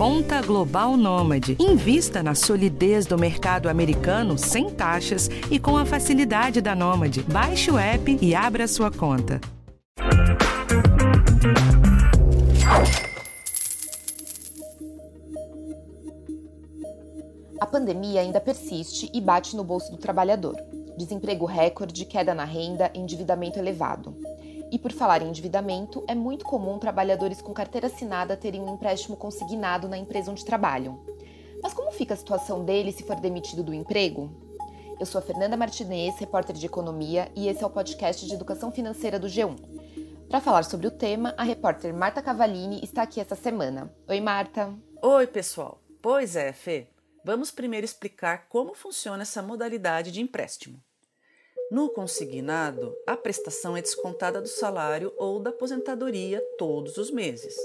Conta Global Nômade. Invista na solidez do mercado americano sem taxas e com a facilidade da Nômade. Baixe o app e abra sua conta. A pandemia ainda persiste e bate no bolso do trabalhador. Desemprego recorde, queda na renda, endividamento elevado. E por falar em endividamento, é muito comum trabalhadores com carteira assinada terem um empréstimo consignado na empresa onde trabalham. Mas como fica a situação dele se for demitido do emprego? Eu sou a Fernanda Martinez, repórter de economia, e esse é o podcast de educação financeira do G1. Para falar sobre o tema, a repórter Marta Cavalini está aqui essa semana. Oi, Marta. Oi, pessoal. Pois é, Fê. Vamos primeiro explicar como funciona essa modalidade de empréstimo. No consignado, a prestação é descontada do salário ou da aposentadoria todos os meses.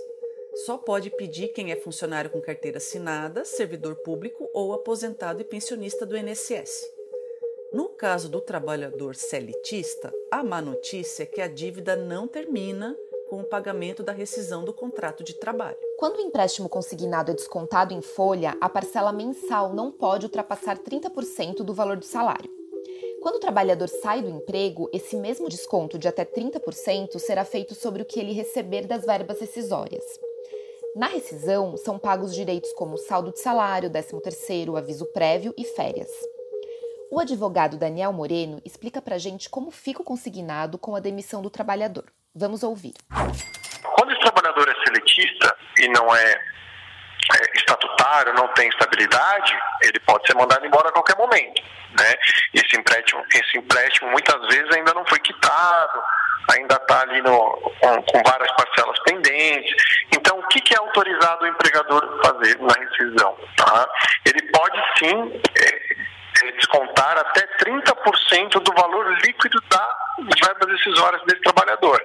Só pode pedir quem é funcionário com carteira assinada, servidor público ou aposentado e pensionista do INSS. No caso do trabalhador celitista, a má notícia é que a dívida não termina com o pagamento da rescisão do contrato de trabalho. Quando o empréstimo consignado é descontado em folha, a parcela mensal não pode ultrapassar 30% do valor do salário. Quando o trabalhador sai do emprego, esse mesmo desconto de até 30% será feito sobre o que ele receber das verbas rescisórias. Na rescisão, são pagos direitos como saldo de salário, 13º, aviso prévio e férias. O advogado Daniel Moreno explica pra gente como fica o consignado com a demissão do trabalhador. Vamos ouvir. Quando esse trabalhador é seletista e não é estatutário, não tem estabilidade, ele pode ser mandado embora a qualquer momento né? Esse empréstimo, esse empréstimo muitas vezes ainda não foi quitado, ainda está ali no, com, com, várias parcelas pendentes. Então, o que, que é autorizado o empregador fazer na rescisão? Tá? Ele pode sim é, é descontar até 30% do valor líquido da verbas decisórias desse trabalhador.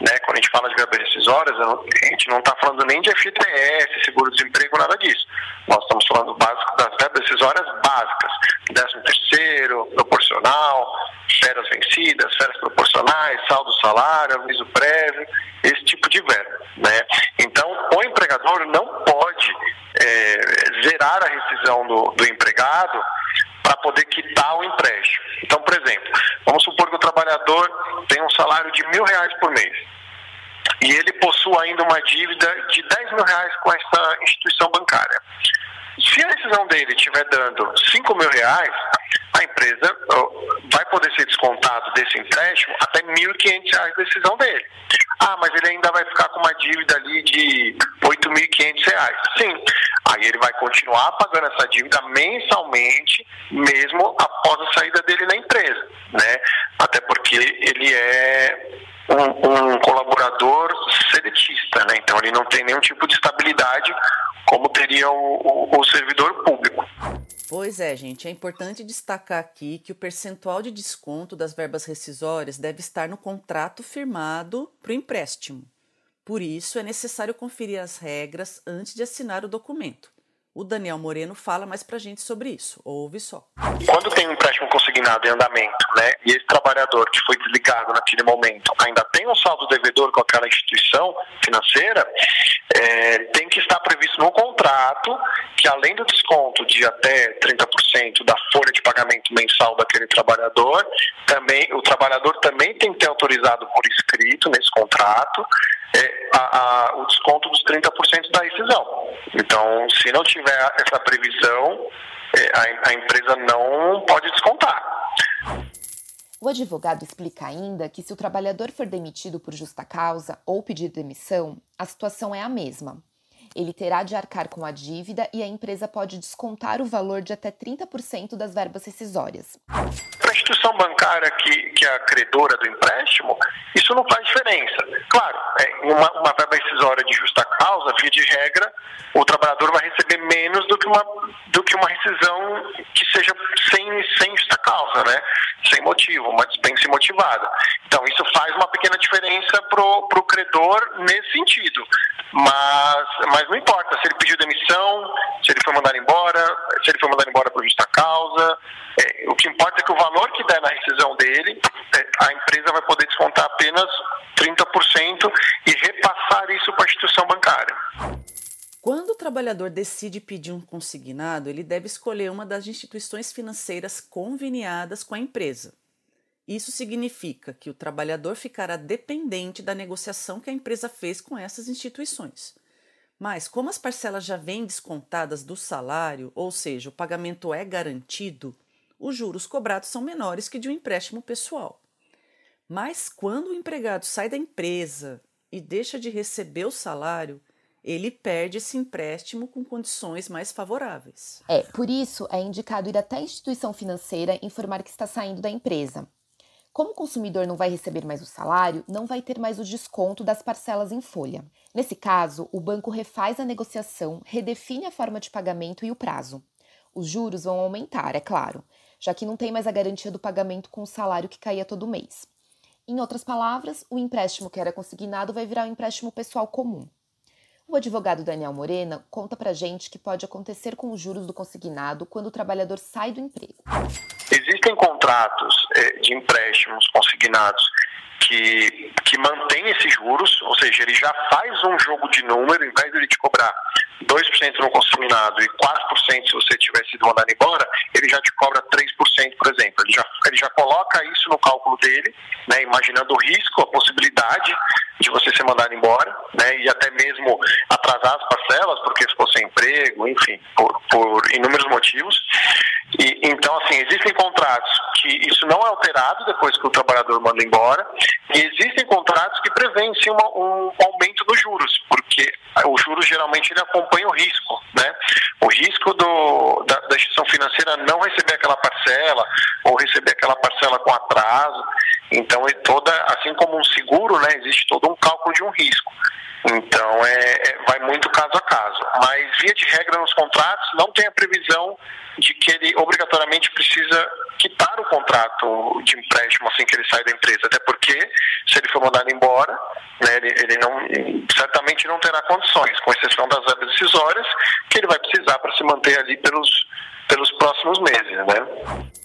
Né? Quando a gente fala de verbas decisórias, a gente não está falando nem de FGTS, seguro-desemprego, nada disso. Nós estamos falando básico das verbas decisórias básicas, 13 terceiro, proporcional, férias vencidas, férias proporcionais, saldo salário, aviso prévio, esse tipo de verba. Né? Então, o empregador não pode é, zerar a rescisão do, do empregado para poder quitar o empréstimo. Então, por exemplo, vamos supor que o trabalhador tem um salário de mil reais por mês e ele possui ainda uma dívida de 10 mil reais com essa instituição bancária. Se a decisão dele estiver dando 5 mil reais, a empresa vai poder ser descontado desse empréstimo até 1.500 reais da decisão dele. Ah, mas ele ainda vai ficar com uma dívida ali de 8.500 reais. Sim, aí ele vai continuar pagando essa dívida mensalmente, mesmo após a saída dele na empresa, né? Até porque ele é um, um colaborador seletista, né? Então ele não tem nenhum tipo de estabilidade como teria o, o, o servidor. Pois é, gente, é importante destacar aqui que o percentual de desconto das verbas rescisórias deve estar no contrato firmado para o empréstimo. Por isso, é necessário conferir as regras antes de assinar o documento. O Daniel Moreno fala mais pra gente sobre isso. Ouve só. Quando tem um empréstimo consignado em andamento, né, e esse trabalhador que foi desligado naquele momento ainda tem um saldo devedor com aquela instituição financeira, é, tem que estar previsto no contrato que além do desconto de até 30% da folha de pagamento mensal daquele trabalhador, também o trabalhador também tem que ter autorizado por escrito nesse contrato é, a, a, o desconto dos 30% da rescisão. Então, se não tiver essa previsão, é, a, a empresa não pode descontar. O advogado explica ainda que se o trabalhador for demitido por justa causa ou pedir demissão, a situação é a mesma. Ele terá de arcar com a dívida e a empresa pode descontar o valor de até 30% das verbas rescisórias. Instituição bancária que, que é a credora do empréstimo, isso não faz diferença. Claro, é, uma, uma verba rescisória de justa causa, via de regra, o trabalhador vai receber menos do que uma, do que uma rescisão que seja sem, sem justa causa, né? sem motivo, uma dispensa motivada. Então, isso faz uma pequena diferença para o credor nesse sentido. Mas, mas não importa se ele pediu demissão, se ele foi mandado embora, se ele foi mandado embora por justa causa. É, o que importa é que o valor que der na rescisão dele, é, a empresa vai poder descontar apenas 30% e repassar isso para a instituição bancária. Quando o trabalhador decide pedir um consignado, ele deve escolher uma das instituições financeiras conveniadas com a empresa. Isso significa que o trabalhador ficará dependente da negociação que a empresa fez com essas instituições. Mas, como as parcelas já vêm descontadas do salário, ou seja, o pagamento é garantido, os juros cobrados são menores que de um empréstimo pessoal. Mas, quando o empregado sai da empresa e deixa de receber o salário, ele perde esse empréstimo com condições mais favoráveis. É, por isso é indicado ir até a instituição financeira informar que está saindo da empresa. Como o consumidor não vai receber mais o salário, não vai ter mais o desconto das parcelas em folha. Nesse caso, o banco refaz a negociação, redefine a forma de pagamento e o prazo. Os juros vão aumentar, é claro, já que não tem mais a garantia do pagamento com o salário que caía todo mês. Em outras palavras, o empréstimo que era consignado vai virar um empréstimo pessoal comum. O advogado Daniel Morena conta pra gente que pode acontecer com os juros do consignado quando o trabalhador sai do emprego. Existem contratos eh, de empréstimos consignados que, que mantém esses juros, ou seja, ele já faz um jogo de número, em vez de ele te cobrar 2% no consignado e 4% se você tiver sido mandado embora, ele já te cobra 3%, por exemplo. Ele já, ele já coloca isso no cálculo dele, né, imaginando o risco, a possibilidade de você ser mandado embora, né, e até mesmo atrasar as parcelas, porque se fosse emprego, enfim, por, por inúmeros motivos. E, então, assim, existem contratos que isso não é alterado depois que o trabalhador manda embora, e existem contratos que prevêem sim uma, um aumento o juros geralmente ele acompanha o risco, né? O risco do, da, da instituição financeira não receber aquela parcela ou receber aquela parcela com atraso. Então, é toda, assim como um seguro, né, existe todo um cálculo de um risco. Então, é, é, vai muito caso a caso. Mas, via de regra, nos contratos, não tem a previsão de que ele obrigatoriamente precisa quitar o contrato de empréstimo assim que ele sai da empresa. Até porque, se ele for mandado embora, né, ele, ele, não, certamente não terá condições, com exceção das verbas decisórias, que ele vai precisar para se manter ali pelos, pelos próximos meses. Né?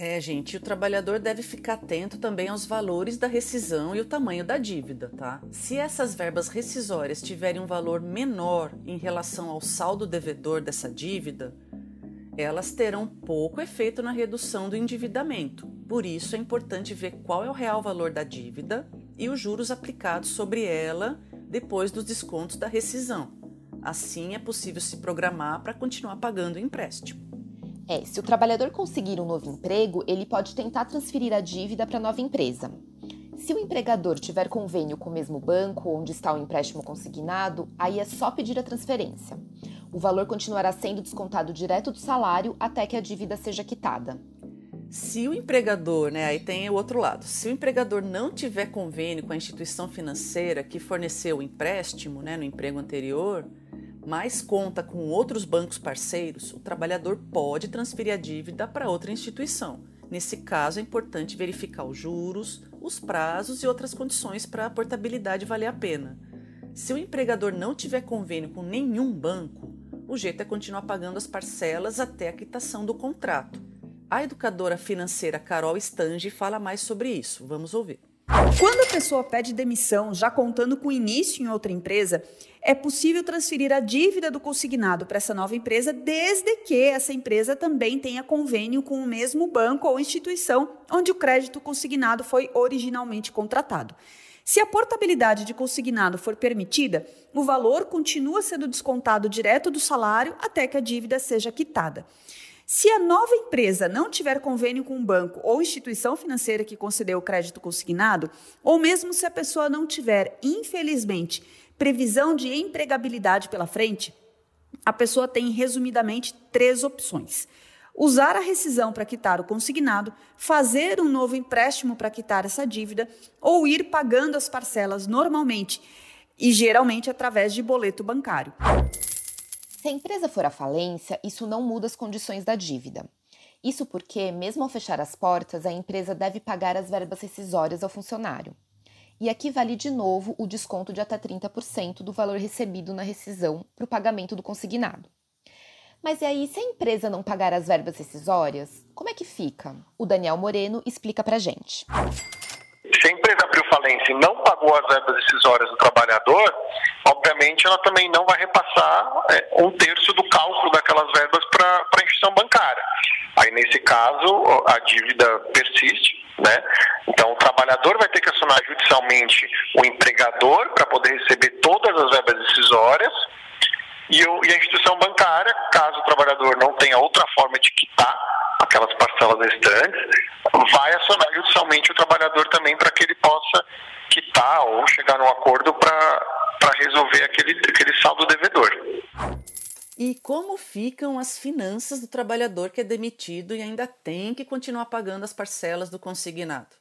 É, gente, o trabalhador deve ficar atento também aos valores da rescisão e o tamanho da dívida, tá? Se essas verbas rescisórias tiverem um valor menor em relação ao saldo devedor dessa dívida, elas terão pouco efeito na redução do endividamento. Por isso é importante ver qual é o real valor da dívida e os juros aplicados sobre ela depois dos descontos da rescisão. Assim é possível se programar para continuar pagando o empréstimo. É, se o trabalhador conseguir um novo emprego, ele pode tentar transferir a dívida para a nova empresa. Se o empregador tiver convênio com o mesmo banco onde está o empréstimo consignado, aí é só pedir a transferência. O valor continuará sendo descontado direto do salário até que a dívida seja quitada. Se o empregador, né, aí tem o outro lado, se o empregador não tiver convênio com a instituição financeira que forneceu o empréstimo, né, no emprego anterior, mas conta com outros bancos parceiros, o trabalhador pode transferir a dívida para outra instituição. Nesse caso, é importante verificar os juros, os prazos e outras condições para a portabilidade valer a pena. Se o empregador não tiver convênio com nenhum banco, o jeito é continuar pagando as parcelas até a quitação do contrato. A educadora financeira Carol Stange fala mais sobre isso. Vamos ouvir. Quando a pessoa pede demissão, já contando com início em outra empresa, é possível transferir a dívida do consignado para essa nova empresa, desde que essa empresa também tenha convênio com o mesmo banco ou instituição onde o crédito consignado foi originalmente contratado. Se a portabilidade de consignado for permitida, o valor continua sendo descontado direto do salário até que a dívida seja quitada. Se a nova empresa não tiver convênio com um banco ou instituição financeira que concedeu o crédito consignado, ou mesmo se a pessoa não tiver, infelizmente, previsão de empregabilidade pela frente, a pessoa tem resumidamente três opções: usar a rescisão para quitar o consignado, fazer um novo empréstimo para quitar essa dívida ou ir pagando as parcelas normalmente e geralmente através de boleto bancário. Se a empresa for à falência, isso não muda as condições da dívida. Isso porque, mesmo ao fechar as portas, a empresa deve pagar as verbas rescisórias ao funcionário. E aqui vale de novo o desconto de até 30% do valor recebido na rescisão para o pagamento do consignado. Mas e aí, se a empresa não pagar as verbas rescisórias, como é que fica? O Daniel Moreno explica para gente. Se a empresa abriu falência, falência e não pagou as verbas decisórias do trabalhador, obviamente ela também não vai repassar é, um terço do cálculo daquelas verbas para a instituição bancária. Aí, nesse caso, a dívida persiste, né? Então, o trabalhador vai ter que acionar judicialmente o empregador para poder receber todas as verbas decisórias e, o, e a instituição bancária, caso o trabalhador não tenha outra forma de quitar aquelas parcelas restantes, vai acionar judicialmente o trabalhador também para que ele possa quitar ou chegar num acordo para resolver aquele, aquele saldo devedor. E como ficam as finanças do trabalhador que é demitido e ainda tem que continuar pagando as parcelas do consignado?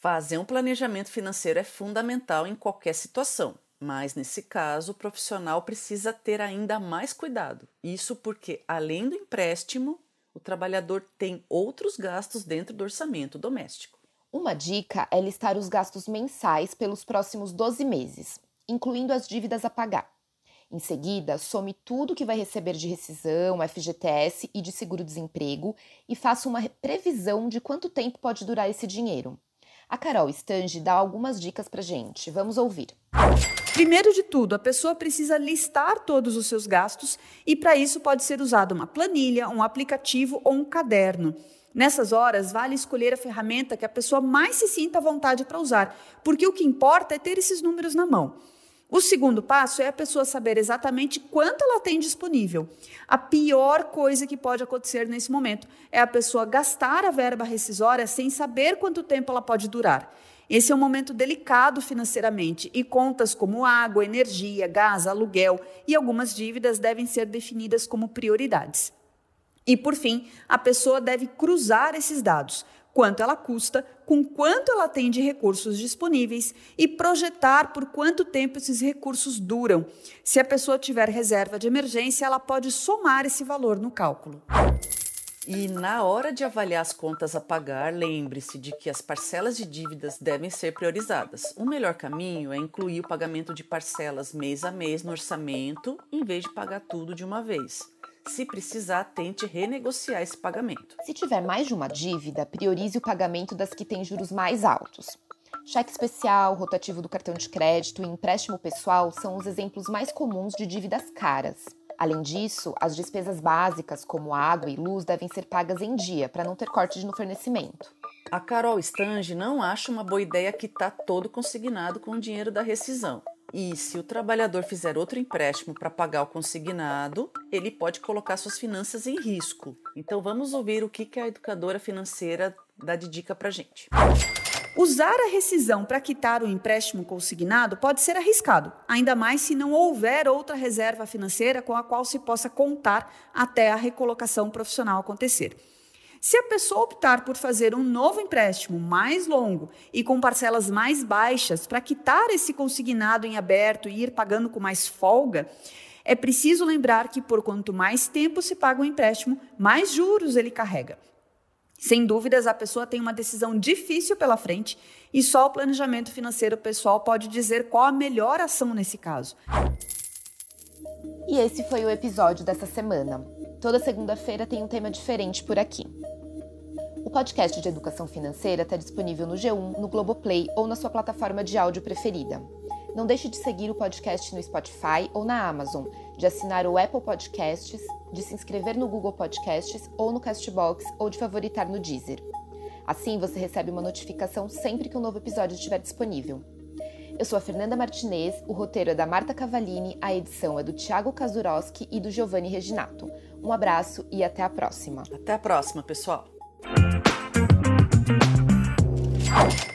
Fazer um planejamento financeiro é fundamental em qualquer situação, mas nesse caso o profissional precisa ter ainda mais cuidado. Isso porque, além do empréstimo, o trabalhador tem outros gastos dentro do orçamento doméstico. Uma dica é listar os gastos mensais pelos próximos 12 meses, incluindo as dívidas a pagar. Em seguida, some tudo que vai receber de rescisão, FGTS e de seguro-desemprego e faça uma previsão de quanto tempo pode durar esse dinheiro. A Carol Stange dá algumas dicas para gente. Vamos ouvir. Primeiro de tudo, a pessoa precisa listar todos os seus gastos e para isso pode ser usada uma planilha, um aplicativo ou um caderno. Nessas horas, vale escolher a ferramenta que a pessoa mais se sinta à vontade para usar, porque o que importa é ter esses números na mão. O segundo passo é a pessoa saber exatamente quanto ela tem disponível. A pior coisa que pode acontecer nesse momento é a pessoa gastar a verba rescisória sem saber quanto tempo ela pode durar. Esse é um momento delicado financeiramente e contas como água, energia, gás, aluguel e algumas dívidas devem ser definidas como prioridades. E, por fim, a pessoa deve cruzar esses dados quanto ela custa, com quanto ela tem de recursos disponíveis e projetar por quanto tempo esses recursos duram. Se a pessoa tiver reserva de emergência, ela pode somar esse valor no cálculo. E na hora de avaliar as contas a pagar, lembre-se de que as parcelas de dívidas devem ser priorizadas. O melhor caminho é incluir o pagamento de parcelas mês a mês no orçamento, em vez de pagar tudo de uma vez. Se precisar, tente renegociar esse pagamento. Se tiver mais de uma dívida, priorize o pagamento das que têm juros mais altos. Cheque especial, rotativo do cartão de crédito e empréstimo pessoal são os exemplos mais comuns de dívidas caras. Além disso, as despesas básicas, como água e luz, devem ser pagas em dia, para não ter cortes no fornecimento. A Carol Stange não acha uma boa ideia quitar todo consignado com o dinheiro da rescisão. E se o trabalhador fizer outro empréstimo para pagar o consignado, ele pode colocar suas finanças em risco. Então vamos ouvir o que a educadora financeira dá de dica para gente. Usar a rescisão para quitar o empréstimo consignado pode ser arriscado, ainda mais se não houver outra reserva financeira com a qual se possa contar até a recolocação profissional acontecer. Se a pessoa optar por fazer um novo empréstimo mais longo e com parcelas mais baixas para quitar esse consignado em aberto e ir pagando com mais folga, é preciso lembrar que por quanto mais tempo se paga o empréstimo, mais juros ele carrega. Sem dúvidas, a pessoa tem uma decisão difícil pela frente e só o planejamento financeiro pessoal pode dizer qual a melhor ação nesse caso. E esse foi o episódio dessa semana. Toda segunda-feira tem um tema diferente por aqui. O podcast de educação financeira está disponível no G1, no Globoplay ou na sua plataforma de áudio preferida. Não deixe de seguir o podcast no Spotify ou na Amazon, de assinar o Apple Podcasts, de se inscrever no Google Podcasts ou no Castbox ou de favoritar no Deezer. Assim você recebe uma notificação sempre que um novo episódio estiver disponível. Eu sou a Fernanda Martinez, o roteiro é da Marta Cavalini, a edição é do Thiago Kazuroski e do Giovanni Reginato. Um abraço e até a próxima. Até a próxima, pessoal. Ow.